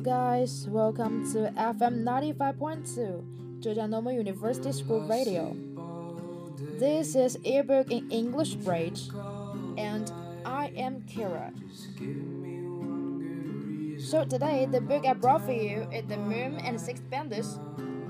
Guys. Welcome to FM 95.2, Zhejiang Normal University School Radio. This is Earbook in English Bridge, and I am Kira. So today, the book I brought for you is The Moon and Six Bandits,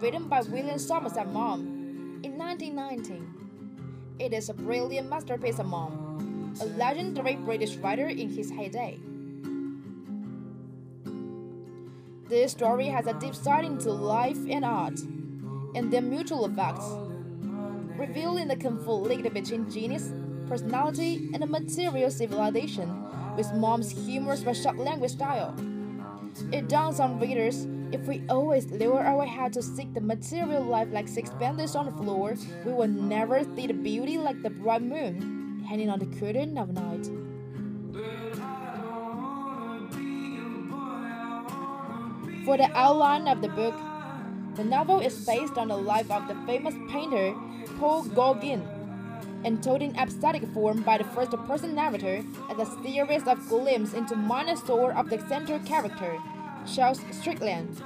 written by William Somerset Maugham in 1919. It is a brilliant masterpiece of Maugham, a legendary British writer in his heyday. This story has a deep sight into life and art, and their mutual effects, revealing the conflict between genius, personality, and material civilization with Maugham's humorous but sharp language style. It dawns on readers if we always lower our head to seek the material life like six bandits on the floor, we will never see the beauty like the bright moon hanging on the curtain of night. For the outline of the book, the novel is based on the life of the famous painter Paul Gauguin and told in episodic form by the first person narrator as a series of glimpses into minor soul of the central character, Charles Strickland,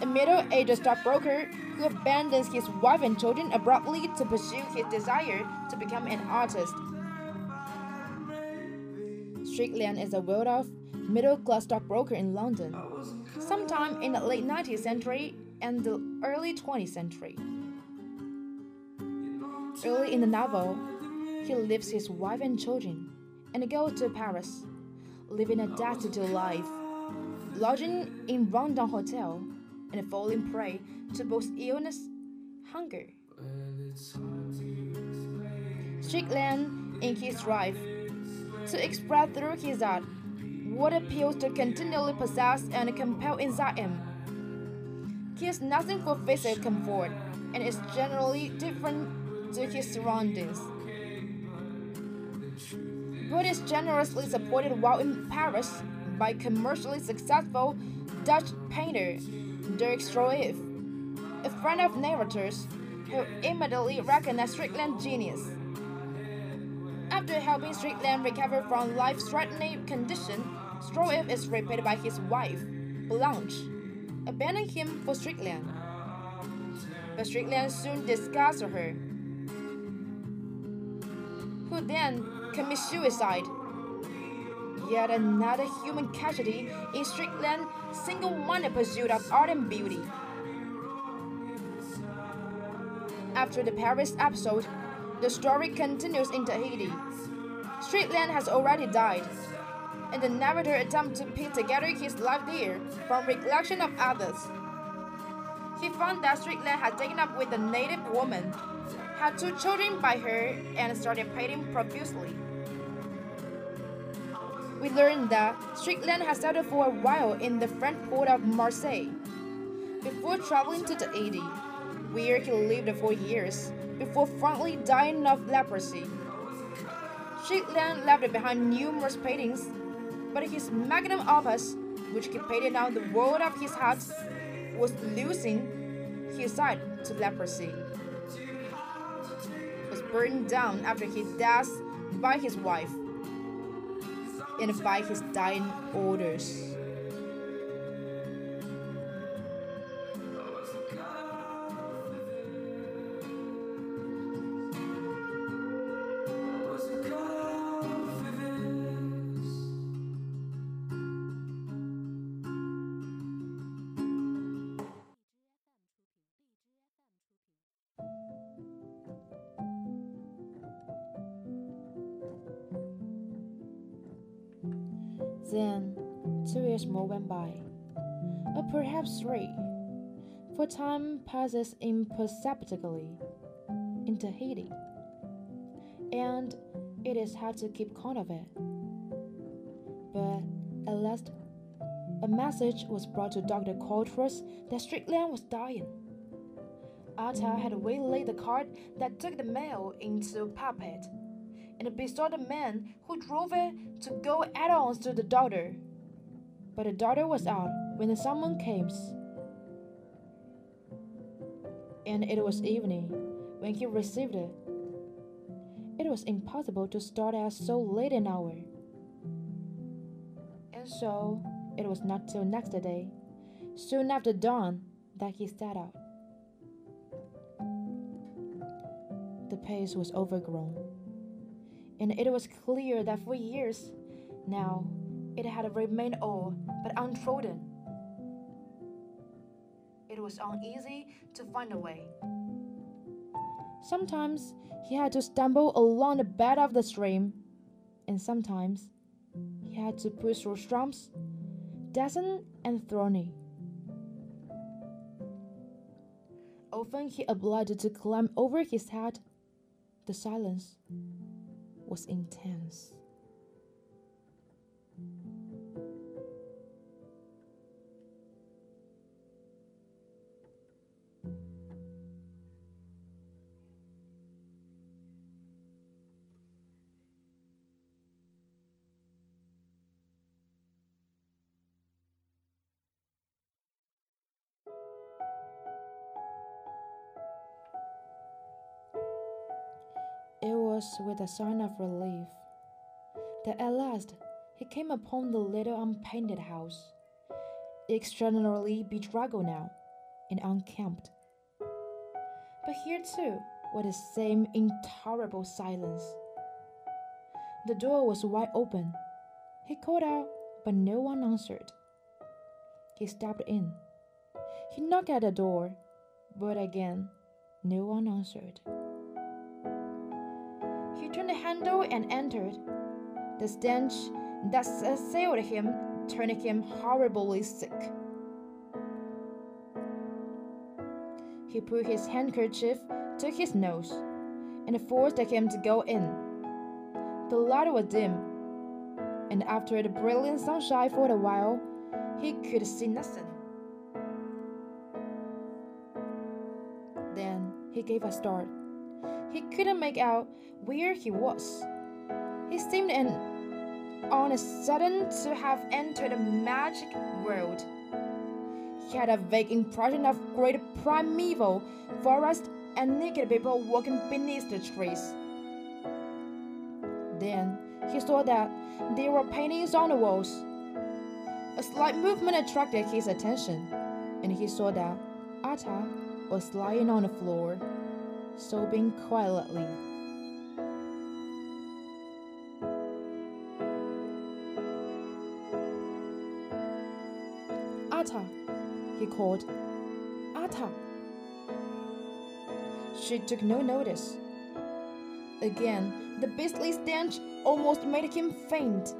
a middle aged stockbroker who abandons his wife and children abruptly to pursue his desire to become an artist. Strickland is a well off, middle class stockbroker in London sometime in the late 19th century and the early 20th century. Early in the novel, he leaves his wife and children and goes to Paris, living a destitute life, lodging in Rondon Hotel and falling prey to both illness, hunger. Strickland, in his drive to express through his art what appeals to continually possess and compel inside him. He Cares nothing for physical comfort and is generally different to his surroundings. But is generously supported while in Paris by commercially successful Dutch painter Dirk Stroeve, a friend of narrators who immediately recognized Strickland's genius. After helping Strickland recover from life-threatening condition, Stroeve is repaid by his wife, Blanche, abandoning him for Strickland. But Strickland soon discards her, who then commits suicide. Yet another human casualty in Strickland's single-minded pursuit of art and beauty. After the Paris episode, the story continues in Tahiti. Strickland has already died, and the narrator attempts to piece together his life there from recollection of others. He found that Strickland had taken up with a native woman, had two children by her, and started painting profusely. We learned that Strickland had settled for a while in the French port of Marseille before traveling to Tahiti, where he lived for years before finally dying of leprosy. Strickland left behind numerous paintings but his magnum opus, which painted out the world of his heart, was losing his sight to leprosy. Was burned down after his death by his wife and by his dying orders. Then, two years more went by, or perhaps three, for time passes imperceptibly in Tahiti, and it is hard to keep count of it. But at last, a message was brought to Dr. Coutras that Strickland was dying. Ata had waylaid the cart that took the mail into Papeete and besought the man who drove it to go at once to the daughter. But the daughter was out when the summons came, and it was evening when he received it. It was impossible to start at so late an hour. And so it was not till next day, soon after dawn, that he set out. The pace was overgrown, and it was clear that for years now it had remained all but untrodden. It was uneasy to find a way. Sometimes he had to stumble along the bed of the stream, and sometimes he had to push through stumps, dazzling and thorny. Often he obliged to climb over his head. The silence was intense. Was with a sign of relief that at last he came upon the little unpainted house, extraordinarily bedraggled now and unkempt. But here too was the same intolerable silence. The door was wide open. He called out, but no one answered. He stepped in. He knocked at the door, but again no one answered. Turned the handle and entered. The stench that assailed him turned him horribly sick. He put his handkerchief to his nose and forced him to go in. The light was dim, and after the brilliant sunshine for a while, he could see nothing. Then he gave a start. He couldn't make out where he was. He seemed an, on a sudden to have entered a magic world. He had a vague impression of great primeval forest and naked people walking beneath the trees. Then he saw that there were paintings on the walls. A slight movement attracted his attention, and he saw that Ata was lying on the floor, sobbing quietly. Ata, he called. Ata. She took no notice. Again, the beastly stench almost made him faint.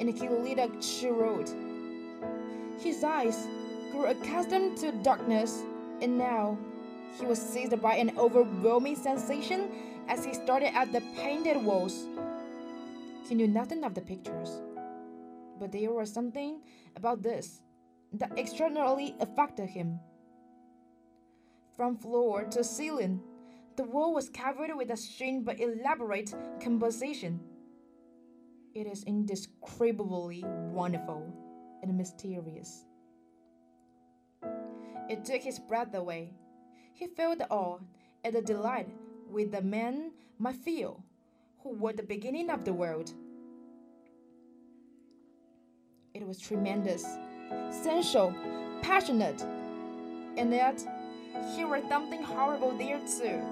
And he lit a cheroot. His eyes grew accustomed to darkness, and now he was seized by an overwhelming sensation as he stared at the painted walls. He knew nothing of the pictures, but there was something about this that extraordinarily affected him. From floor to ceiling, the wall was covered with a strange but elaborate composition. It is indescribably wonderful and mysterious. It took his breath away. He felt awe and the delight with the man feel, who were the beginning of the world. It was tremendous, sensual, passionate, and yet here was something horrible there too.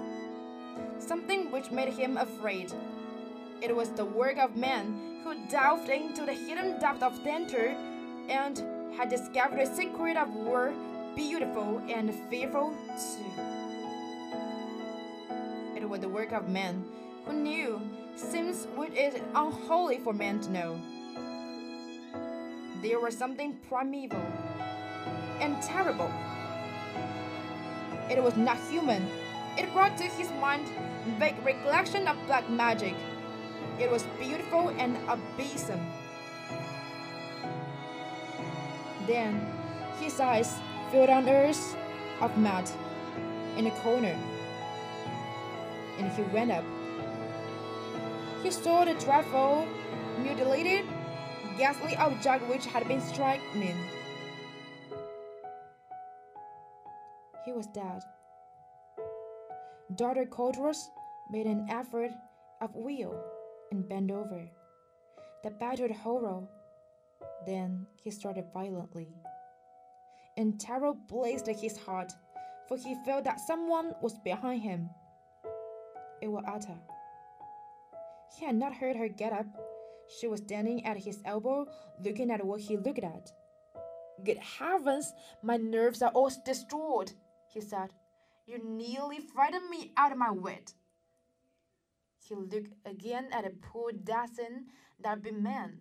Something which made him afraid. It was the work of man who delved into the hidden depth of danger and had discovered the secret of war, beautiful and fearful too. It was the work of man who knew things which it is unholy for man to know. There was something primeval and terrible it was not human. It brought to his mind vague recollection of black magic. It was beautiful and abysmal. Then his eyes on earth of mud in a corner, and he went up. He saw the dreadful, mutilated, ghastly object which had been stricken. He was dead. Doctor Coutras made an effort of will and bent over. The battered horror Then he started violently, and terror blazed in his heart, for he felt that someone was behind him. It was Ata. He had not heard her get up. She was standing at his elbow, looking at what he looked at. Good heavens, my nerves are all destroyed, he said. You nearly frightened me out of my wit. He looked again at the poor dancing that big man.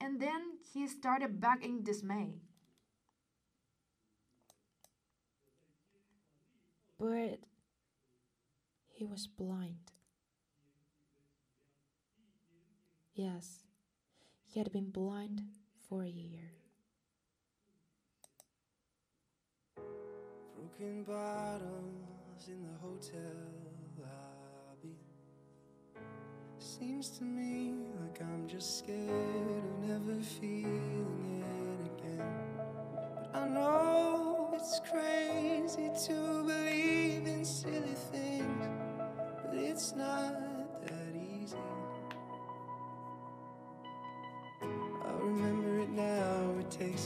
And then he started back in dismay. But he was blind. Yes, he had been blind for a year. Broken bottles in the hotel lobby. Seems to me like I'm just scared of never feeling it again. But I know it's crazy to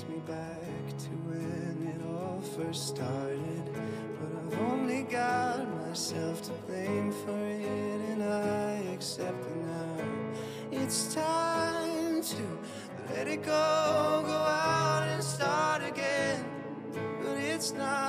me back to when it all first started. But I've only got myself to blame for it, and I accept it now. It's time to let it go, go out and start again. But it's not